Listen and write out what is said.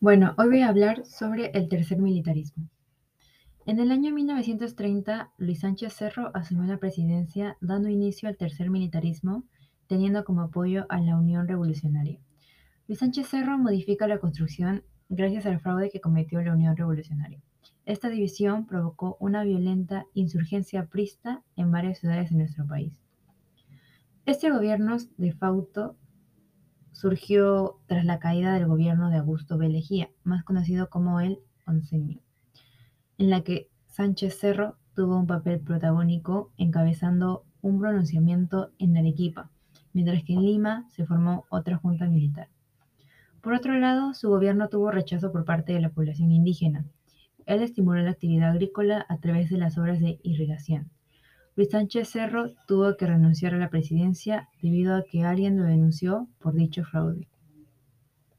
Bueno, hoy voy a hablar sobre el tercer militarismo. En el año 1930, Luis Sánchez Cerro asumió la presidencia, dando inicio al tercer militarismo, teniendo como apoyo a la Unión Revolucionaria. Luis Sánchez Cerro modifica la Constitución gracias al fraude que cometió la Unión Revolucionaria. Esta división provocó una violenta insurgencia prista en varias ciudades de nuestro país. Este gobierno de facto surgió tras la caída del gobierno de Augusto B. Leguía, más conocido como el Onceño, en la que Sánchez Cerro tuvo un papel protagónico encabezando un pronunciamiento en Arequipa, mientras que en Lima se formó otra junta militar. Por otro lado, su gobierno tuvo rechazo por parte de la población indígena. Él estimuló la actividad agrícola a través de las obras de irrigación. Luis Sánchez Cerro tuvo que renunciar a la presidencia debido a que alguien lo denunció por dicho fraude.